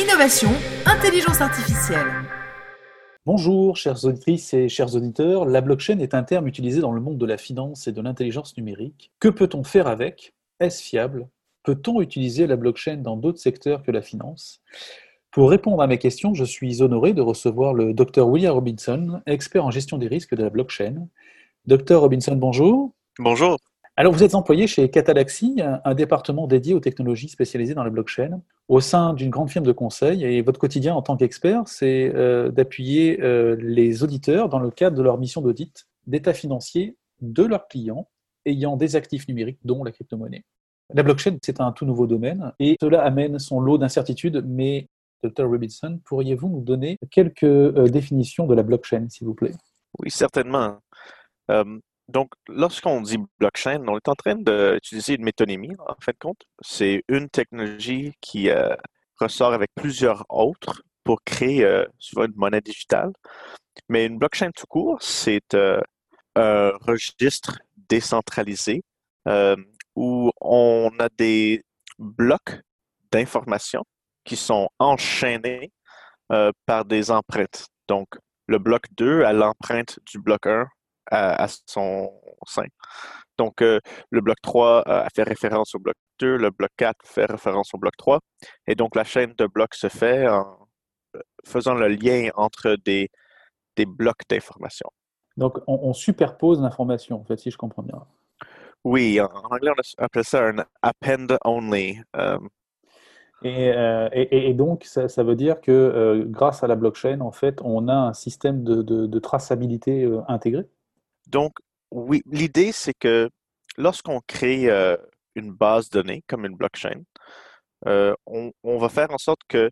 innovation, intelligence artificielle. Bonjour, chères auditrices et chers auditeurs. La blockchain est un terme utilisé dans le monde de la finance et de l'intelligence numérique. Que peut-on faire avec? Est-ce fiable? Peut-on utiliser la blockchain dans d'autres secteurs que la finance? Pour répondre à mes questions, je suis honoré de recevoir le Dr William Robinson, expert en gestion des risques de la blockchain. Dr Robinson, bonjour. Bonjour. Alors, vous êtes employé chez Catalaxy, un département dédié aux technologies spécialisées dans la blockchain, au sein d'une grande firme de conseil. Et votre quotidien en tant qu'expert, c'est euh, d'appuyer euh, les auditeurs dans le cadre de leur mission d'audit d'état financier de leurs clients ayant des actifs numériques, dont la crypto-monnaie. La blockchain, c'est un tout nouveau domaine et cela amène son lot d'incertitudes, mais Dr. Robinson, pourriez-vous nous donner quelques euh, définitions de la blockchain, s'il vous plaît? Oui, certainement. Donc, lorsqu'on dit blockchain, on est en train d'utiliser une métonymie, en fin de compte. C'est une technologie qui euh, ressort avec plusieurs autres pour créer euh, souvent une monnaie digitale. Mais une blockchain tout court, c'est euh, un registre décentralisé où on a des blocs d'informations qui sont enchaînés par des empreintes. Donc, le bloc 2 a l'empreinte du bloc 1 à, son sein. Donc, euh, le bloc 3 euh, fait référence au bloc 2, le bloc 4 fait référence au bloc 3. Et donc, la chaîne de blocs se fait en euh, faisant le lien entre des, des blocs d'information. Donc, on, superpose l'information, en fait, si je comprends bien. Oui, en, anglais, on appelle ça un append only. Et, et, donc, ça, ça, veut dire que grâce à la blockchain, en fait, on a un système de, de, de traçabilité intégré? Donc, oui, l'idée, c'est que lorsqu'on crée euh, une base de données comme une blockchain, euh, on, va faire en sorte que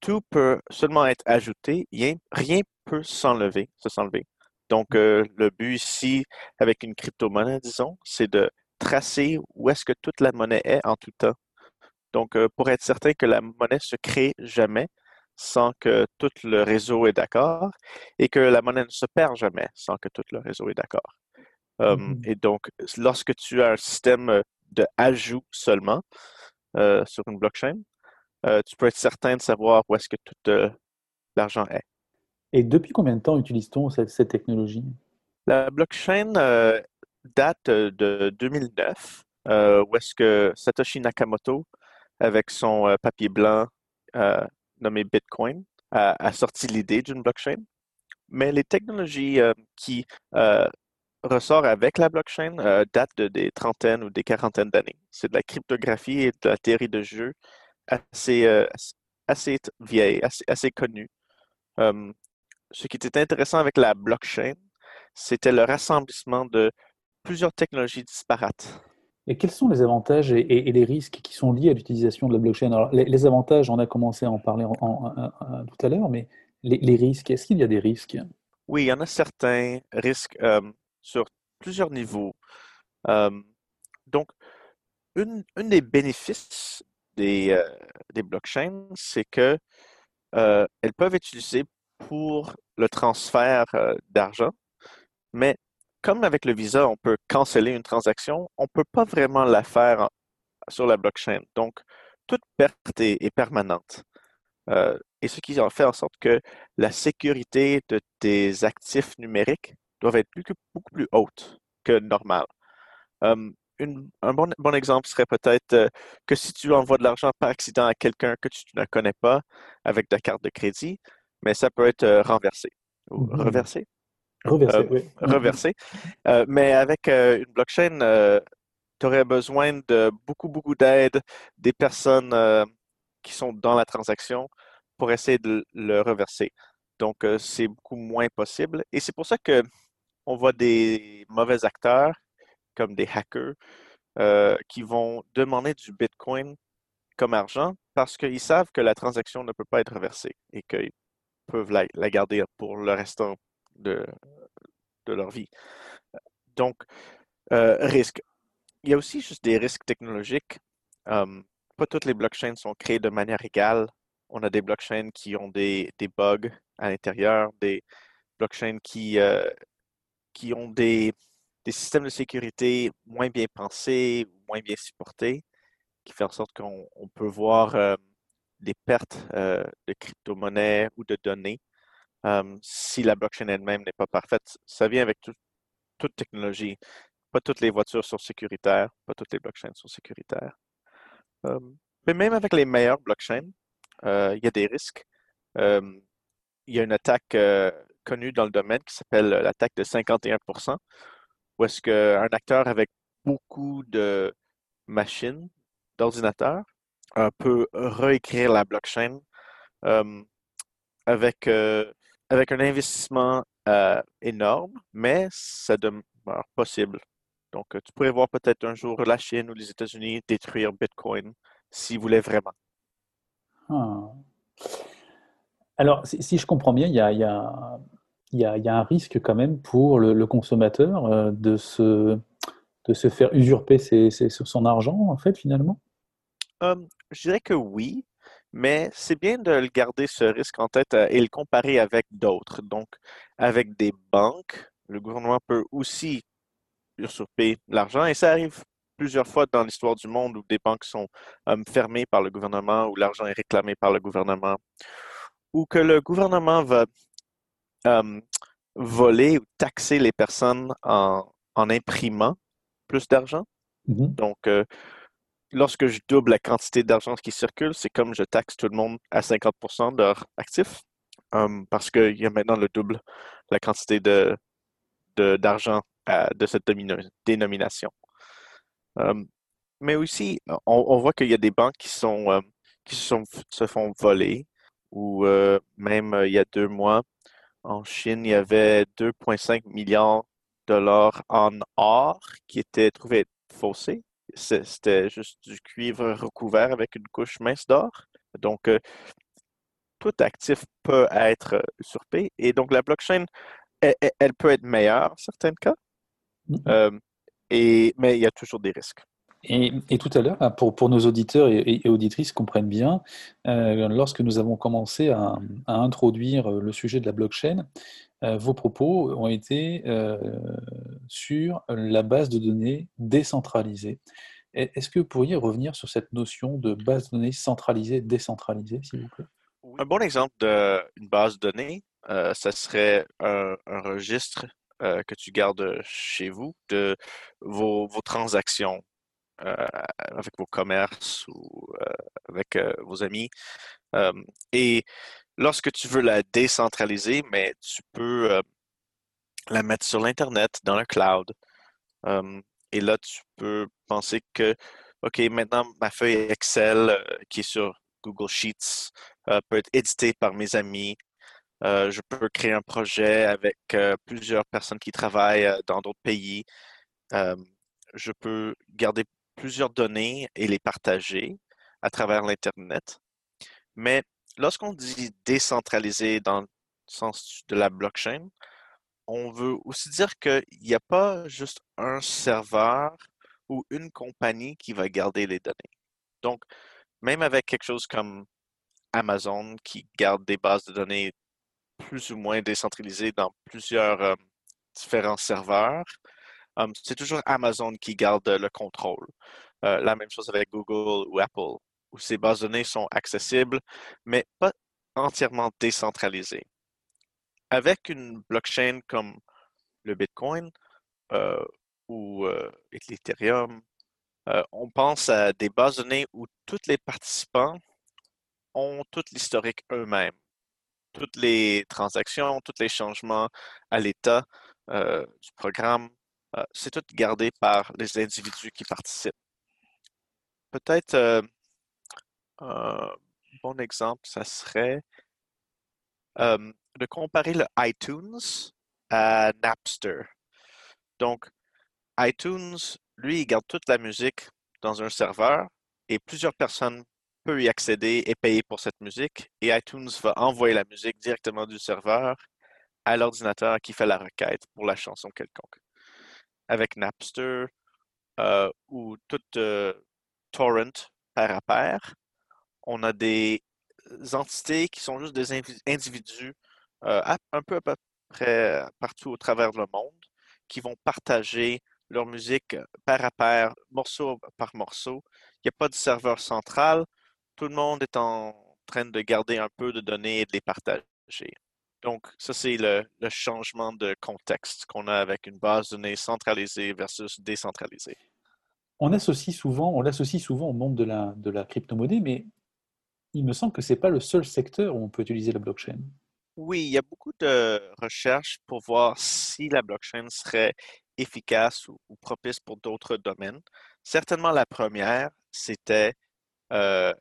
tout peut seulement être ajouté, rien, rien peut s'enlever, se s'enlever. Donc, mmh. euh, le but ici, avec une crypto-monnaie, disons, c'est de tracer où est-ce que toute la monnaie est en tout temps. Donc, pour être certain que la monnaie se crée jamais, sans que tout le réseau est d'accord et que la monnaie ne se perd jamais sans que tout le réseau est d'accord. Mmh et donc, lorsque tu as un système de ajout seulement sur une blockchain, tu peux être certain de savoir où est-ce que tout l'argent est. Et depuis combien de temps utilise-t-on cette, technologie? La blockchain date de 2009, où est-ce que Satoshi Nakamoto, avec son papier blanc, nommé Bitcoin a, sorti l'idée d'une blockchain. Mais les technologies euh, qui euh, ressortent avec la blockchain euh, datent de des trentaines ou des quarantaines d'années. C'est de la cryptographie et de la théorie de jeu assez, assez vieille, assez, assez connue. ce qui était intéressant avec la blockchain, c'était le rassemblissement de plusieurs technologies disparates. Et quels sont les avantages et, les risques qui sont liés à l'utilisation de la blockchain? Alors, les, avantages, on a commencé à en parler tout à l'heure, mais les, risques, est-ce qu'il y a des risques? Oui, il y en a certains risques euh, sur plusieurs niveaux. Euh, donc, une, des bénéfices des, euh, des blockchains, c'est que elles peuvent être utilisées pour le transfert d'argent, mais comme avec le Visa, on peut canceller une transaction, on ne peut pas vraiment la faire sur la blockchain. Donc, toute perte est, permanente. Euh, et ce qui en fait en sorte que la sécurité de tes actifs numériques doit être beaucoup plus haute que normal. Euh, un bon, bon, exemple serait peut-être euh, que si tu envoies de l'argent par accident à quelqu'un que tu ne connais pas avec ta carte de crédit, mais ça peut être renversé ou mmh reversé. Reversé, euh, oui. Reversé. Euh, mais avec euh, une blockchain, tu aurais besoin de beaucoup, beaucoup d'aide des personnes qui sont dans la transaction pour essayer de le reverser. Donc, c'est beaucoup moins possible. Et c'est pour ça que on voit des mauvais acteurs comme des hackers qui vont demander du Bitcoin comme argent parce qu'ils savent que la transaction ne peut pas être reversée et qu'ils peuvent la, la garder pour le restant de, leur vie. Donc, euh, risque. Il y a aussi juste des risques technologiques. pas toutes les blockchains sont créées de manière égale. On a des blockchains qui ont des, bugs à l'intérieur, des blockchains qui, euh, qui ont des, systèmes de sécurité moins bien pensés, moins bien supportés, qui fait en sorte qu'on peut voir des pertes de crypto-monnaies ou de données si la blockchain elle-même n'est pas parfaite. Ça vient avec toute technologie. Pas toutes les voitures sont sécuritaires, pas toutes les blockchains sont sécuritaires. mais même avec les meilleures blockchains, il y a des risques. il y a une attaque connue dans le domaine qui s'appelle l'attaque de 51% où est-ce qu'un acteur avec beaucoup de machines, d'ordinateurs, peut réécrire la blockchain avec, avec un investissement énorme, mais ça demeure possible. Donc, tu pourrais voir peut-être un jour la Chine ou les États-Unis détruire Bitcoin s'ils voulaient vraiment. Ah. Alors, si, je comprends bien, il y a, y, a, y a, un risque quand même pour le, consommateur de, se, de se faire usurper sur son argent, en fait, finalement? Je dirais que oui, mais c'est bien de le garder ce risque en tête et le comparer avec d'autres. Donc, avec des banques, le gouvernement peut aussi usurper l'argent et ça arrive plusieurs fois dans l'histoire du monde où des banques sont fermées par le gouvernement, où l'argent est réclamé par le gouvernement, ou que le gouvernement va voler ou taxer les personnes en, imprimant plus d'argent. Mmh Donc, lorsque je double la quantité d'argent qui circule, c'est comme je taxe tout le monde à 50% de leur actif, parce qu'il y a maintenant le double la quantité d'argent de, cette dénomination. mais aussi, on, voit qu'il y a des banques qui sont qui se font voler, ou même il y a deux mois, en Chine, il y avait 2,5 milliards de dollars en or qui étaient trouvés faussés. C'était juste du cuivre recouvert avec une couche mince d'or. Donc, tout actif peut être usurpé. Et donc, la blockchain, elle, peut être meilleure en certains cas, mmh et, mais il y a toujours des risques. Et, tout à l'heure, pour, pour, nos auditeurs et, auditrices comprennent bien, euh, lorsque nous avons commencé à, introduire le sujet de la blockchain, euh, vos propos ont été euh, sur la base de données décentralisée. Est-ce que vous pourriez revenir sur cette notion de base de données centralisée, décentralisée, s'il vous plaît? Un bon exemple d'une base de données, ça serait un, registre que tu gardes chez vous de vos, vos transactions avec vos commerces ou euh, avec euh, vos amis. et lorsque tu veux la décentraliser, mais tu peux la mettre sur l'Internet, dans le cloud. et là, tu peux penser que, OK, maintenant, ma feuille Excel qui est sur Google Sheets peut être éditée par mes amis. je peux créer un projet avec plusieurs personnes qui travaillent dans d'autres pays. je peux garder plusieurs données et les partager à travers l'Internet. Mais lorsqu'on dit décentralisé dans le sens de la blockchain, on veut aussi dire qu'il n'y a pas juste un serveur ou une compagnie qui va garder les données. Donc, même avec quelque chose comme Amazon qui garde des bases de données plus ou moins décentralisées dans plusieurs euh, différents serveurs, c'est toujours Amazon qui garde le contrôle. Euh, la même chose avec Google ou Apple, où ces bases de données sont accessibles, mais pas entièrement décentralisées. Avec une blockchain comme le Bitcoin euh, ou euh, l'Ethereum, on pense à des bases données où tous les participants ont tout l'historique eux-mêmes. Toutes les transactions, tous les changements à l'état du programme, euh, c'est tout gardé par les individus qui participent. Peut-être euh, un bon exemple, ça serait de comparer le iTunes à Napster. Donc, iTunes, lui, il garde toute la musique dans un serveur et plusieurs personnes peuvent y accéder et payer pour cette musique. Et iTunes va envoyer la musique directement du serveur à l'ordinateur qui fait la requête pour la chanson quelconque avec Napster euh, ou tout euh, torrent pair à pair, on a des entités qui sont juste des individus euh, un peu à peu près partout au travers le monde qui vont partager leur musique pair à pair, morceau par morceau. Il n'y a pas de serveur central. Tout le monde est en train de garder un peu de données et de les partager. Donc, ça, c'est le, changement de contexte qu'on a avec une base de données centralisée versus décentralisée. On associe souvent, on l'associe souvent au monde de la, de la crypto-monnaie, mais il me semble que ce n'est pas le seul secteur où on peut utiliser la blockchain. Oui, il y a beaucoup de recherches pour voir si la blockchain serait efficace ou, propice pour d'autres domaines. Certainement, la première, c'était euh,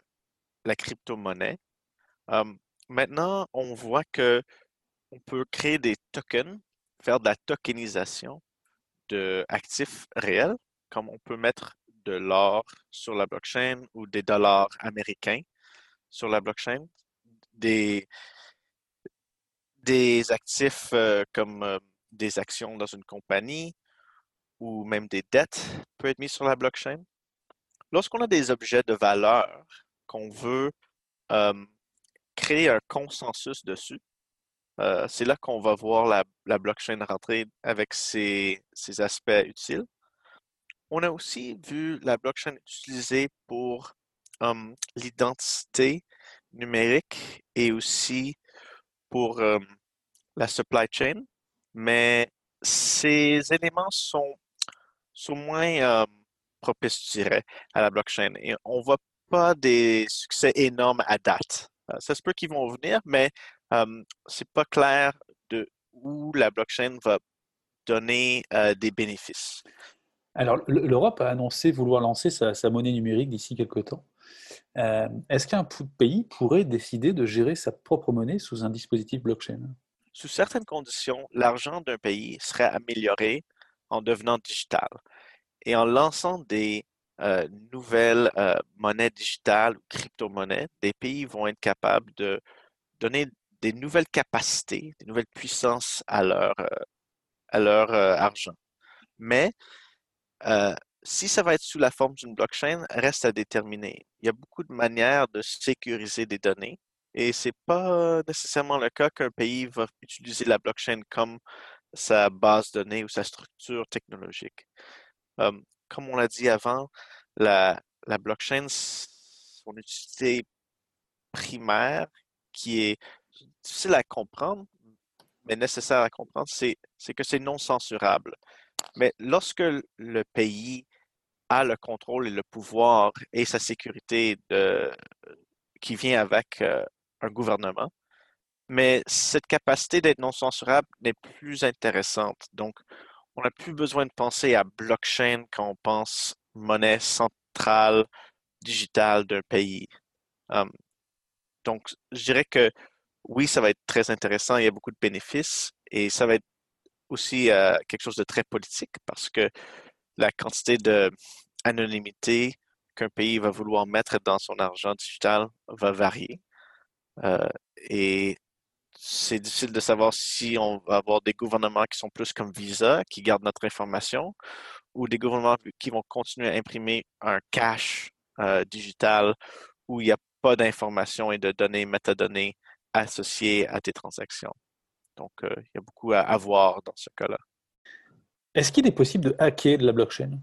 la crypto-monnaie. Hum, maintenant, on voit que on peut créer des tokens, faire de la tokenisation d'actifs réels, comme on peut mettre de l'or sur la blockchain ou des dollars américains sur la blockchain, des, actifs euh, comme euh, des actions dans une compagnie ou même des dettes peuvent être mis sur la blockchain. Lorsqu'on a des objets de valeur qu'on veut euh, créer un consensus dessus, c'est là qu'on va voir la, blockchain rentrer avec ses, aspects utiles. On a aussi vu la blockchain utilisée pour l'identité numérique et aussi pour la supply chain, mais ces éléments sont, moins propices, je dirais, à la blockchain. Et on ne voit pas des succès énormes à date. Euh, ça se peut qu'ils vont venir, mais ce c'est pas clair de où la blockchain va donner des bénéfices. Alors, l'Europe a annoncé vouloir lancer sa, sa monnaie numérique d'ici quelques temps. Euh, est-ce qu'un pays pourrait décider de gérer sa propre monnaie sous un dispositif blockchain? Sous certaines conditions, l'argent d'un pays serait amélioré en devenant digital. Et en lançant des euh, nouvelles monnaies digitales ou crypto-monnaies, des pays vont être capables de donner des nouvelles capacités, des nouvelles puissances à leur, à leur argent. Mais si ça va être sous la forme d'une blockchain, reste à déterminer. Il y a beaucoup de manières de sécuriser des données et ce n'est pas nécessairement le cas qu'un pays va utiliser la blockchain comme sa base de données ou sa structure technologique. comme on l'a dit avant, la, la blockchain, son utilité primaire, qui est difficile à comprendre, mais nécessaire à comprendre, c'est que c'est non censurable. Mais lorsque le pays a le contrôle et le pouvoir et sa sécurité qui vient avec euh, un gouvernement, mais cette capacité d'être non censurable n'est plus intéressante. Donc, on n'a plus besoin de penser à blockchain quand on pense monnaie centrale digitale d'un pays. Hum, donc, je dirais que oui, ça va être très intéressant, il y a beaucoup de bénéfices et ça va être aussi euh, quelque chose de très politique parce que la quantité d'anonymité qu'un pays va vouloir mettre dans son argent digital va varier. Euh, et c'est difficile de savoir si on va avoir des gouvernements qui sont plus comme Visa, qui gardent notre information, ou des gouvernements qui vont continuer à imprimer un cash euh, digital où il n'y a pas d'informations et de données, métadonnées associées à tes transactions. Donc, euh, il y a beaucoup à, voir dans ce cas-là. Est-ce qu'il est possible de hacker de la blockchain?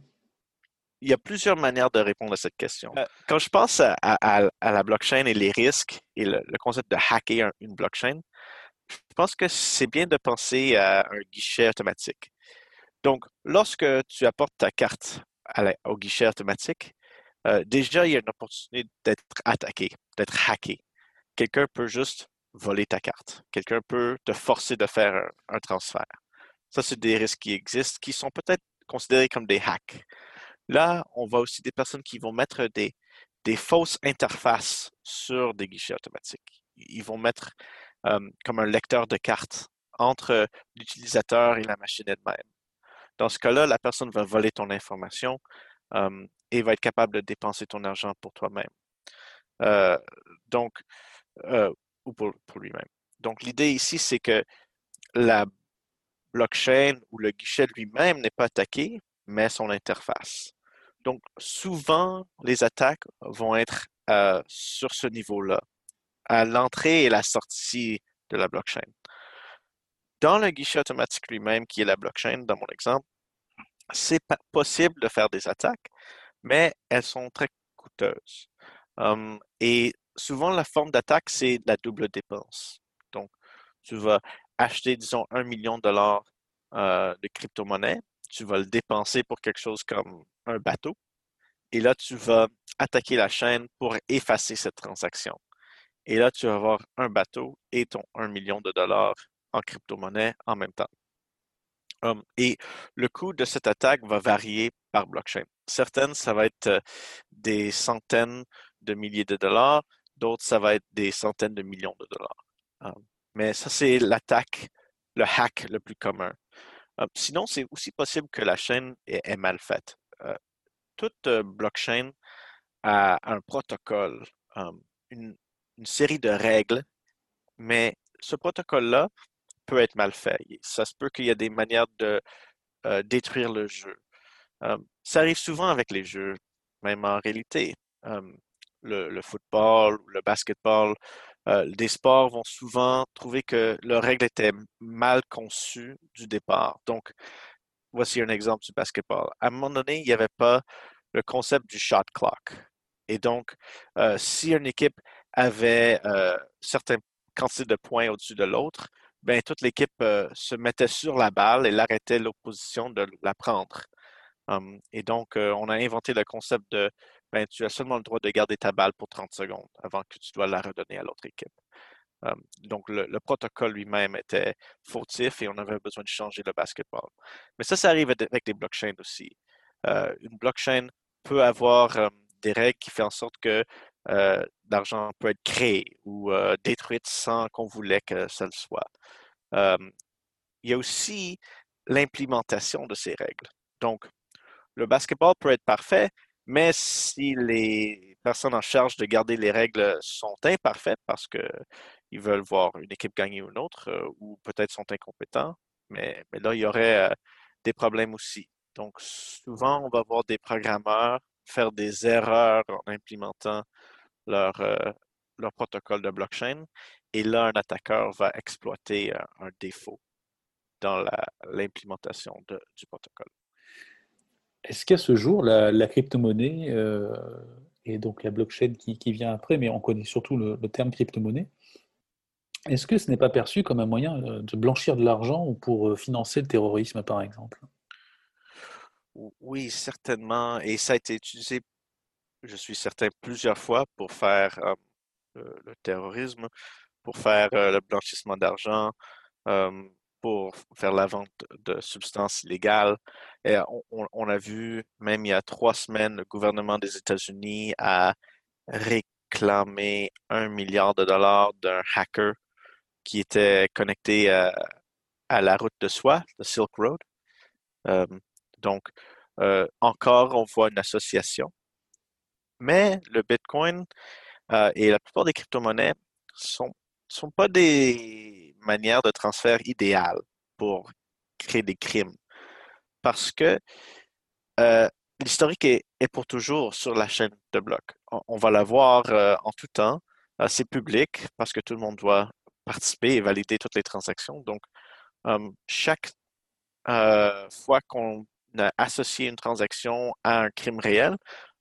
Il y a plusieurs manières de répondre à cette question. Euh, quand je pense à, la blockchain et les risques et le, concept de hacker une blockchain, je pense que c'est bien de penser à un guichet automatique. Donc, lorsque tu apportes ta carte au guichet automatique, euh, déjà, il y a une opportunité d'être attaqué, d'être hacké. Quelqu'un peut juste voler ta carte. Quelqu'un peut te forcer de faire un, transfert. Ça, c'est des risques qui existent, qui sont peut-être considérés comme des hacks. Là, on voit aussi des personnes qui vont mettre des, fausses interfaces sur des guichets automatiques. Ils vont mettre euh, comme un lecteur de cartes entre l'utilisateur et la machine elle-même. Dans ce cas-là, la personne va voler ton information euh, et va être capable de dépenser ton argent pour toi-même. Euh, donc, ou pour, lui-même. Donc, l'idée ici, c'est que la blockchain ou le guichet lui-même n'est pas attaqué, mais son interface. Donc, souvent, les attaques vont être euh, sur ce niveau-là, à l'entrée et la sortie de la blockchain. Dans le guichet automatique lui-même, qui est la blockchain, dans mon exemple, c'est possible de faire des attaques, mais elles sont très coûteuses. Hum, et souvent, la forme d'attaque, c'est la double dépense. Donc, tu vas acheter, disons, un million de dollars euh, de crypto-monnaie, tu vas le dépenser pour quelque chose comme un bateau, et là, tu vas attaquer la chaîne pour effacer cette transaction. Et là, tu vas avoir un bateau et ton 1 million de dollars en crypto-monnaie en même temps. Hum, et le coût de cette attaque va varier par blockchain. Certaines, ça va être euh, des centaines de milliers de dollars, d'autres, ça va être des centaines de millions de dollars. Hum, mais ça, c'est l'attaque, le hack le plus commun. Hum, sinon, c'est aussi possible que la chaîne est, mal faite. Euh, toute euh, blockchain a un protocole, une, une série de règles, mais ce protocole-là peut être mal fait. Ça se peut qu'il y ait des manières de euh, détruire le jeu. Euh, ça arrive souvent avec les jeux, même en réalité. Euh, le, football, le basketball, des sports vont souvent trouver que leurs règles étaient mal conçues du départ. Donc, voici un exemple du basketball. À un moment donné, il n'y avait pas le concept du shot clock. Et donc, si une équipe avait certaines quantités de points au-dessus de l'autre, ben, toute l'équipe euh, se mettait sur la balle et l'arrêtait l'opposition de la prendre. Hum, et donc, euh, on a inventé le concept de ben, tu as seulement le droit de garder ta balle pour 30 secondes avant que tu dois la redonner à l'autre équipe. Donc, le, protocole lui-même était fautif et on avait besoin de changer le basketball. Mais ça, ça arrive avec des blockchains aussi. Une blockchain peut avoir des règles qui font en sorte que l'argent peut être créé ou détruit sans qu'on voulait que ça le soit il y a aussi l'implémentation de ces règles. Donc, le basketball peut être parfait, mais si les personnes en charge de garder les règles sont imparfaites parce qu'ils veulent voir une équipe gagner ou une autre, euh, ou peut-être sont incompétents, mais, là, il y aurait euh, des problèmes aussi. Donc, souvent, on va voir des programmeurs faire des erreurs en implémentant leur, euh, leur protocole de blockchain et là, un attaqueur va exploiter un, défaut dans l'implémentation du protocole. Est-ce qu'à ce jour, la, crypto-monnaie euh, et donc la blockchain qui, vient après, mais on connaît surtout le, terme crypto-monnaie, est-ce que ce n'est pas perçu comme un moyen euh, de blanchir de l'argent ou pour financer le terrorisme, par exemple? Oui, certainement. Et ça a été utilisé, je suis certain, plusieurs fois pour faire le terrorisme pour faire euh, le blanchissement d'argent, pour faire la vente de substances illégales. On, a vu, même il y a trois semaines, le gouvernement des États-Unis a réclamé un milliard de dollars d'un hacker qui était connecté à, la route de soie, le Silk Road. donc, euh, encore, on voit une association. Mais le Bitcoin euh, et la plupart des crypto-monnaies sont sont pas des manières de transfert idéales pour créer des crimes. Parce que euh, l'historique est, pour toujours sur la chaîne de blocs. On, va la voir euh, en tout temps. Euh, c'est public parce que tout le monde doit participer et valider toutes les transactions. Donc, chaque fois qu'on a une transaction à un crime réel,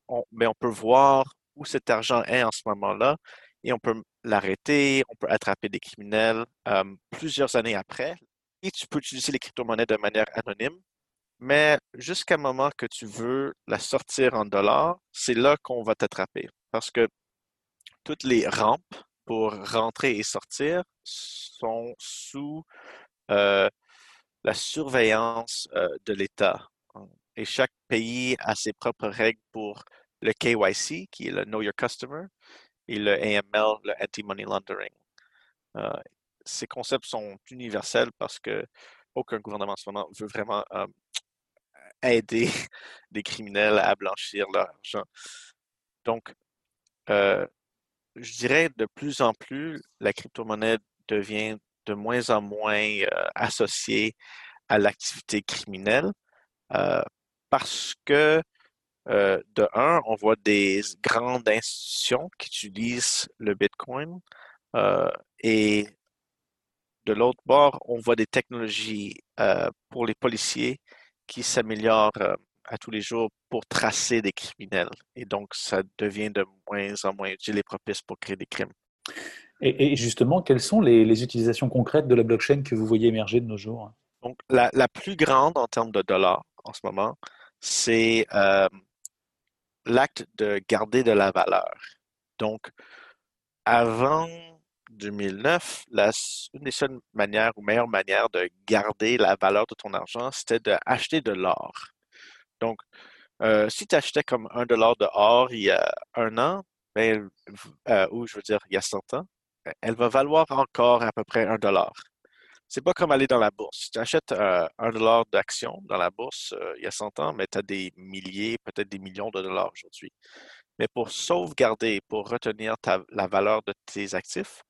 on, ben, on peut voir où cet argent est en ce moment-là et on peut l'arrêter, on peut attraper des criminels plusieurs années après. Et tu peux utiliser les crypto-monnaies de manière anonyme, mais jusqu'à un moment que tu veux la sortir en dollars, c'est là qu'on va t'attraper. Parce que toutes les rampes pour rentrer et sortir sont sous la surveillance de l'État. Et chaque pays a ses propres règles pour le KYC, qui est le Know Your Customer, et le AML, le Anti-Money Laundering. Euh, ces concepts sont universels parce que aucun gouvernement en ce moment veut vraiment euh, aider des criminels à blanchir leur argent. Donc, euh, je dirais de plus en plus, la crypto-monnaie devient de moins en moins associée à l'activité criminelle parce que euh, de un, on voit des grandes institutions qui utilisent le Bitcoin euh, et de l'autre bord, on voit des technologies euh, pour les policiers qui s'améliorent à tous les jours pour tracer des criminels. Et donc, ça devient de moins en moins utile et propice pour créer des crimes. Et, justement, quelles sont les, utilisations concrètes de la blockchain que vous voyez émerger de nos jours? Donc, la, plus grande en termes de dollars en ce moment, c'est euh, l'acte de garder de la valeur. Donc, avant 2009, la, une des seules manières ou meilleures manières de garder la valeur de ton argent, c'était d'acheter de l'or. Donc, euh, si tu achetais comme un dollar de or il y a un an, ben, euh, ou je veux dire il y a 100 ans, elle va valoir encore à peu près un dollar. C'est pas comme aller dans la bourse. Si tu achètes euh, un dollar d'action dans la bourse il y a 100 ans, mais tu as des milliers, peut-être des millions de dollars aujourd'hui. Mais pour sauvegarder, pour retenir la valeur de tes actifs,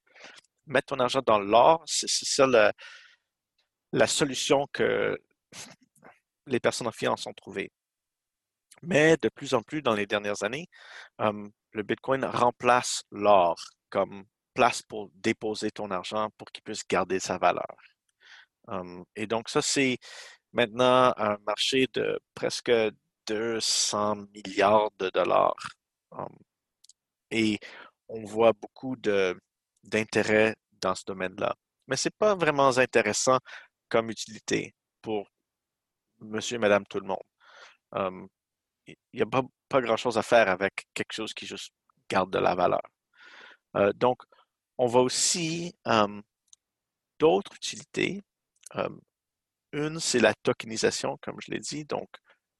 mettre ton argent dans l'or, c'est ça la, solution que les personnes en finance ont trouvée. Mais de plus en plus, dans les dernières années, le Bitcoin remplace l'or comme place pour déposer ton argent pour qu'il puisse garder sa valeur. et donc, ça, c'est maintenant un marché de presque 200 milliards de dollars. et on voit beaucoup d'intérêt dans ce domaine-là. Mais ce n'est pas vraiment intéressant comme utilité pour monsieur madame tout le monde. Il n'y a pas, grand-chose à faire avec quelque chose qui juste garde de la valeur. Donc, on voit aussi d'autres utilités. une, c'est la tokenisation, comme je l'ai dit. Donc,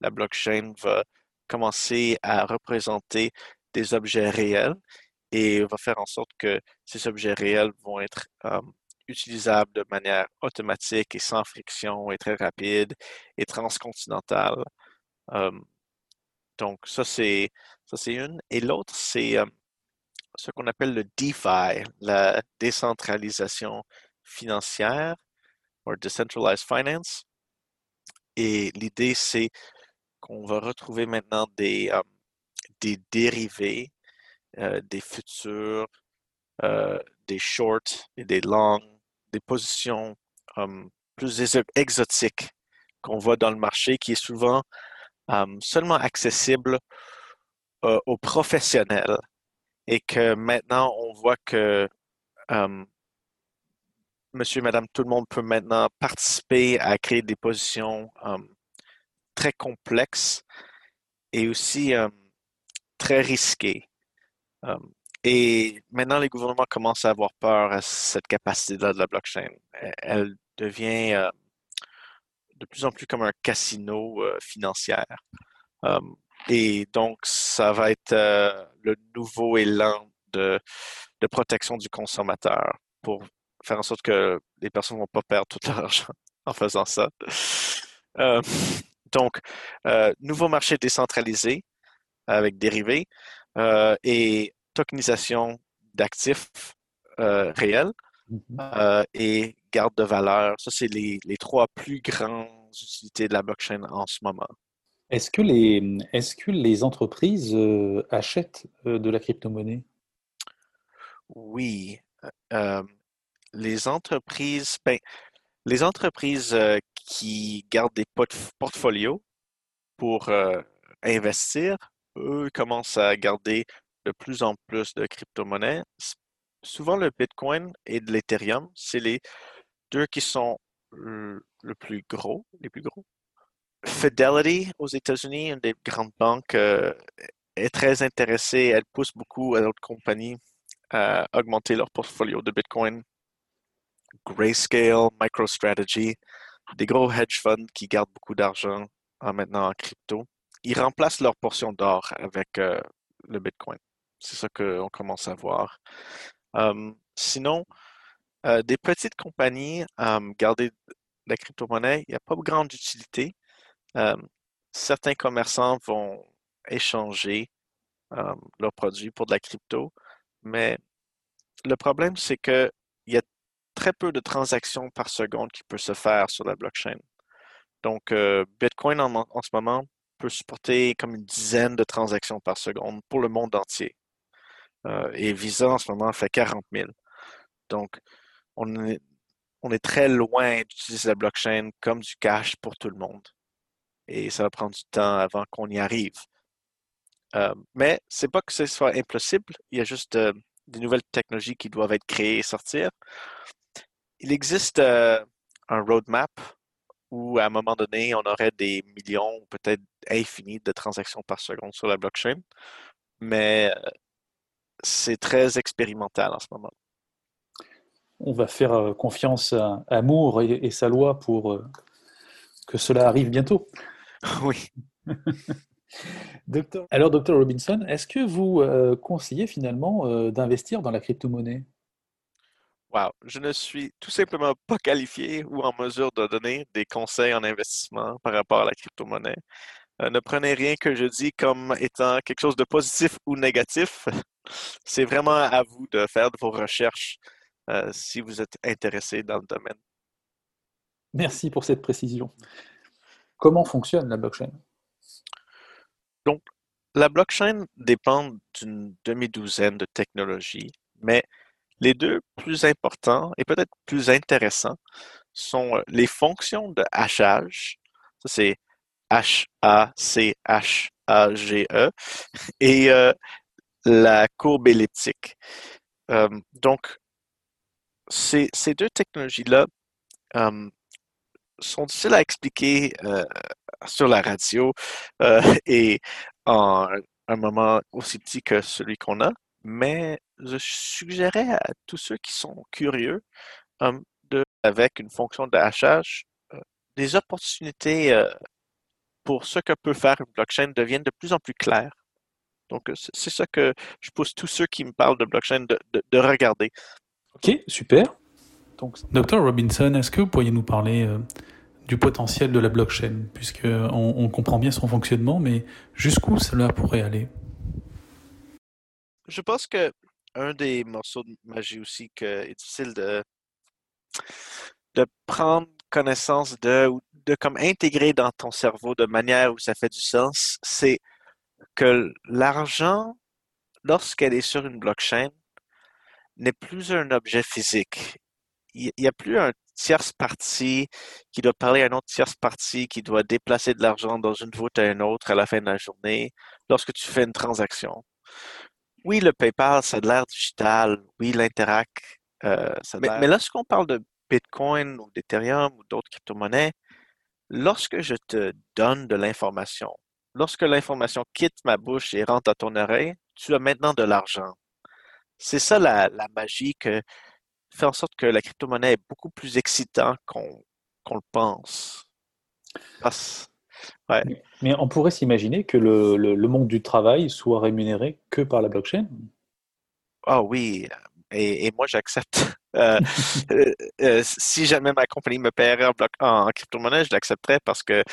la blockchain va commencer à représenter des objets réels et va faire en sorte que ces objets réels vont être utilisables de manière automatique et sans friction et très rapide et transcontinentale. donc, ça, c'est ça c'est une. Et l'autre, c'est ce qu'on appelle le DeFi, la décentralisation financière, ou Decentralized Finance. Et l'idée, c'est qu'on va retrouver maintenant des, des dérivés euh, des futurs, euh, des shorts et des longs, des positions plus exotiques qu'on voit dans le marché, qui est souvent seulement accessible euh, aux professionnels et que maintenant on voit que hum, monsieur, madame, tout le monde peut maintenant participer à créer des positions très complexes et aussi très risquées. Euh, et maintenant, les gouvernements commencent à avoir peur à cette capacité-là de la blockchain. Elle devient euh, de plus en plus comme un casino euh, financier. Et donc, ça va être le nouveau élan de, de, protection du consommateur pour faire en sorte que les personnes ne vont pas perdre tout leur argent en faisant ça. donc, nouveau marché décentralisé avec dérivés. Euh, et tokenisation d'actifs euh, réels mm-hmm. euh, et garde de valeur. Ça, c'est les, trois plus grandes utilités de la blockchain en ce moment. Est-ce que les, entreprises achètent de la crypto-monnaie? Oui. les entreprises, ben, qui gardent des portfolios pour investir eux commencent à garder de plus en plus de crypto-monnaies. Souvent, le Bitcoin et l'Ethereum, c'est les deux qui sont les plus gros. Fidelity aux États-Unis, une des grandes banques, euh, est très intéressée. Elle pousse beaucoup à d'autres compagnies à augmenter leur portfolio de Bitcoin. Grayscale, MicroStrategy, des gros hedge funds qui gardent beaucoup d'argent maintenant en crypto ils remplacent leur portion d'or avec euh, le Bitcoin. C'est ça qu'on commence à voir. sinon, euh, des petites compagnies, garder la crypto-monnaie, il n'y a pas de grande utilité. Certains commerçants vont échanger leurs produits pour de la crypto, mais le problème, c'est qu'il y a très peu de transactions par seconde qui peuvent se faire sur la blockchain. Donc, euh, Bitcoin en, ce moment peut supporter comme une dizaine de transactions par seconde pour le monde entier. Euh, et Visa en ce moment fait 40 000. Donc, on est très loin d'utiliser la blockchain comme du cash pour tout le monde. Et ça va prendre du temps avant qu'on y arrive. Euh, mais c'est pas que ce soit impossible, il y a juste euh, des nouvelles technologies qui doivent être créées et sortir. Il existe euh, un roadmap où à un moment donné, on aurait des millions, peut-être infinis de transactions par seconde sur la blockchain, mais c'est très expérimental en ce moment. On va faire confiance à, Moore et, sa loi pour que cela arrive bientôt. Oui. docteur... Alors, docteur Robinson, est-ce que vous conseillez finalement d'investir dans la crypto-monnaie? Wow, je ne suis tout simplement pas qualifié ou en mesure de donner des conseils en investissement par rapport à la crypto-monnaie. Euh, ne prenez rien que je dis comme étant quelque chose de positif ou négatif. C'est vraiment à vous de faire vos recherches euh, si vous êtes intéressé dans le domaine. Merci pour cette précision. Comment fonctionne la blockchain? Donc, la blockchain dépend d'une demi-douzaine de technologies, mais les deux plus importants et peut-être plus intéressants sont euh, les fonctions de hachage, ça c'est H-A-C-H-A-G-E, et euh, la courbe elliptique. Euh, donc, ces, deux technologies-là sont difficiles à expliquer sur la radio et en un moment aussi petit que celui qu'on a, mais je suggérais à tous ceux qui sont curieux, de, avec une fonction de hachage, euh, des opportunités euh, pour ce que peut faire une blockchain deviennent de plus en plus claires. Donc, c'est ça que je pousse tous ceux qui me parlent de blockchain de, regarder. Ok, super. Donc, Docteur Robinson, est-ce que vous pourriez nous parler euh, du potentiel de la blockchain, puisqu'on on comprend bien son fonctionnement, mais jusqu'où cela pourrait aller? Je pense que un des morceaux de magie aussi que est difficile de, de prendre connaissance de ou de comme intégrer dans ton cerveau de manière où ça fait du sens, c'est que l'argent, lorsqu'elle est sur une blockchain, n'est plus un objet physique. Il n'y a plus un tierce partie qui doit parler à une autre tierce partie qui doit déplacer de l'argent dans une voûte à une autre à la fin de la journée lorsque tu fais une transaction oui, le PayPal, ça a l'air digital. Oui, l'Interac, euh, ça a mais, mais lorsqu'on parle de Bitcoin ou d'Ethereum ou d'autres crypto-monnaies, lorsque je te donne de l'information, lorsque l'information quitte ma bouche et rentre à ton oreille, tu as maintenant de l'argent. C'est ça la, magie que fait en sorte que la crypto-monnaie est beaucoup plus excitant qu'on le pense. Mais on pourrait s'imaginer que le, monde du travail soit rémunéré que par la blockchain Ah oui, et, moi j'accepte. Euh, euh, euh, si jamais ma compagnie me paierait en, en crypto-monnaie, je l'accepterais parce que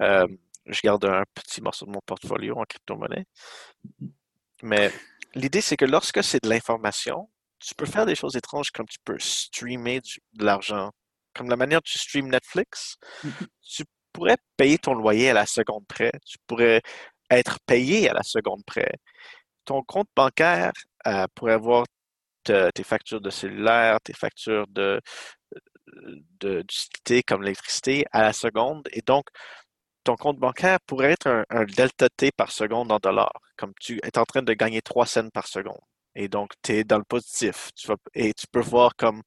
je garde un petit morceau de mon portfolio en crypto-monnaie. Mais l'idée, c'est que lorsque c'est de l'information, tu peux faire des choses étranges comme tu peux streamer de l'argent. Comme la manière dont tu stream Netflix, mm-hmm. tu pourrais payer ton loyer à la seconde près. Tu pourrais être payé à la seconde près. Ton compte bancaire euh, pourrait avoir tes factures de cellulaire, tes factures de, d'utilité comme l'électricité à la seconde. Et donc, ton compte bancaire pourrait être un, delta T par seconde en dollars, comme tu es en train de gagner 3 cents par seconde. Et donc, tu es dans le positif. Tu vas, et tu peux voir comme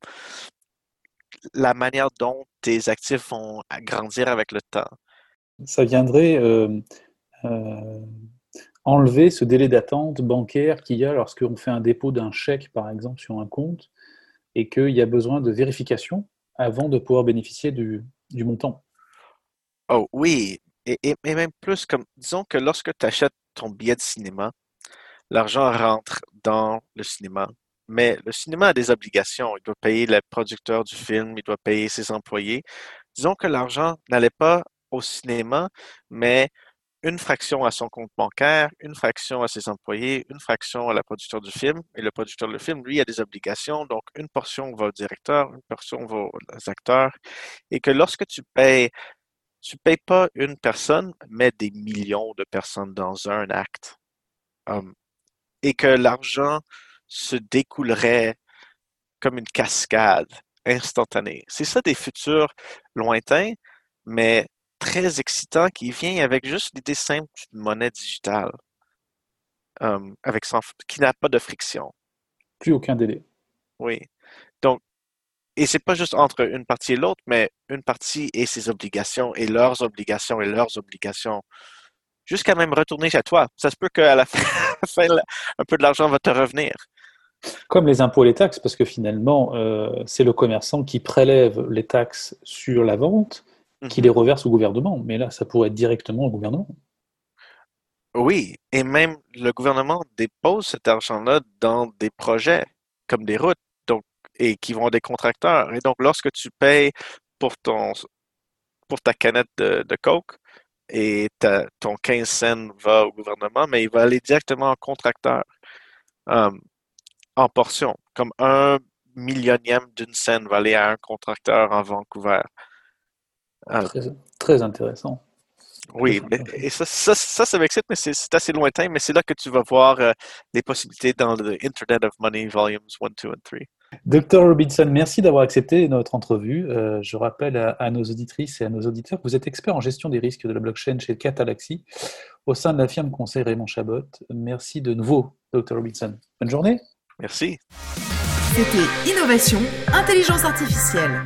la manière dont tes actifs vont grandir avec le temps. Ça viendrait euh, euh, enlever ce délai d'attente bancaire qu'il y a lorsqu'on fait un dépôt d'un chèque, par exemple, sur un compte, et qu'il y a besoin de vérification avant de pouvoir bénéficier du, montant. Oh oui, et, même plus comme, disons que lorsque tu achètes ton billet de cinéma, l'argent rentre dans le cinéma mais le cinéma a des obligations. Il doit payer le producteur du film, il doit payer ses employés. Disons que l'argent n'allait pas au cinéma, mais une fraction à son compte bancaire, une fraction à ses employés, une fraction à la producteur du film. Et le producteur du film, lui, a des obligations. Donc, une portion va au directeur, une portion va aux acteurs. Et que lorsque tu payes, tu payes pas une personne, mais des millions de personnes dans un acte. Hum. Et que l'argent se découlerait comme une cascade instantanée. C'est ça des futurs lointains, mais très excitant qui vient avec juste l'idée simple d'une monnaie digitale, euh, avec qui n'a pas de friction. Plus aucun délai. Oui. Donc, et c'est pas juste entre une partie et l'autre, mais une partie et ses obligations, et leurs obligations et leurs obligations, jusqu'à même retourner chez toi. Ça se peut qu'à la fin, un peu de l'argent va te revenir. Comme les impôts et les taxes, parce que finalement, euh, c'est le commerçant qui prélève les taxes sur la vente, qui mhm. les reverse au gouvernement. Mais là, ça pourrait être directement au gouvernement. Oui, et même le gouvernement dépose cet argent-là dans des projets, comme des routes, donc, et qui vont des contracteurs. Et donc, lorsque tu payes pour, ton, pour ta canette de, Coke, et ton 15 cents va au gouvernement, mais il va aller directement au contracteur. Hum, en portions, comme un millionième d'une scène va aller à un contracteur en Vancouver. Ah. Très, intéressant. Oui, et ça, ça, ça, m'excite, mais c'est assez lointain, mais c'est là que tu vas voir euh, les possibilités dans le Internet of Money Volumes 1, 2 et 3. Docteur Robinson, merci d'avoir accepté notre entrevue. Euh, je rappelle à, nos auditrices et à nos auditeurs que vous êtes expert en gestion des risques de la blockchain chez Catalaxy au sein de la firme conseil Raymond Chabot. Merci de nouveau, Dr Robinson. Bonne journée. Merci. C'était Innovation, Intelligence Artificielle.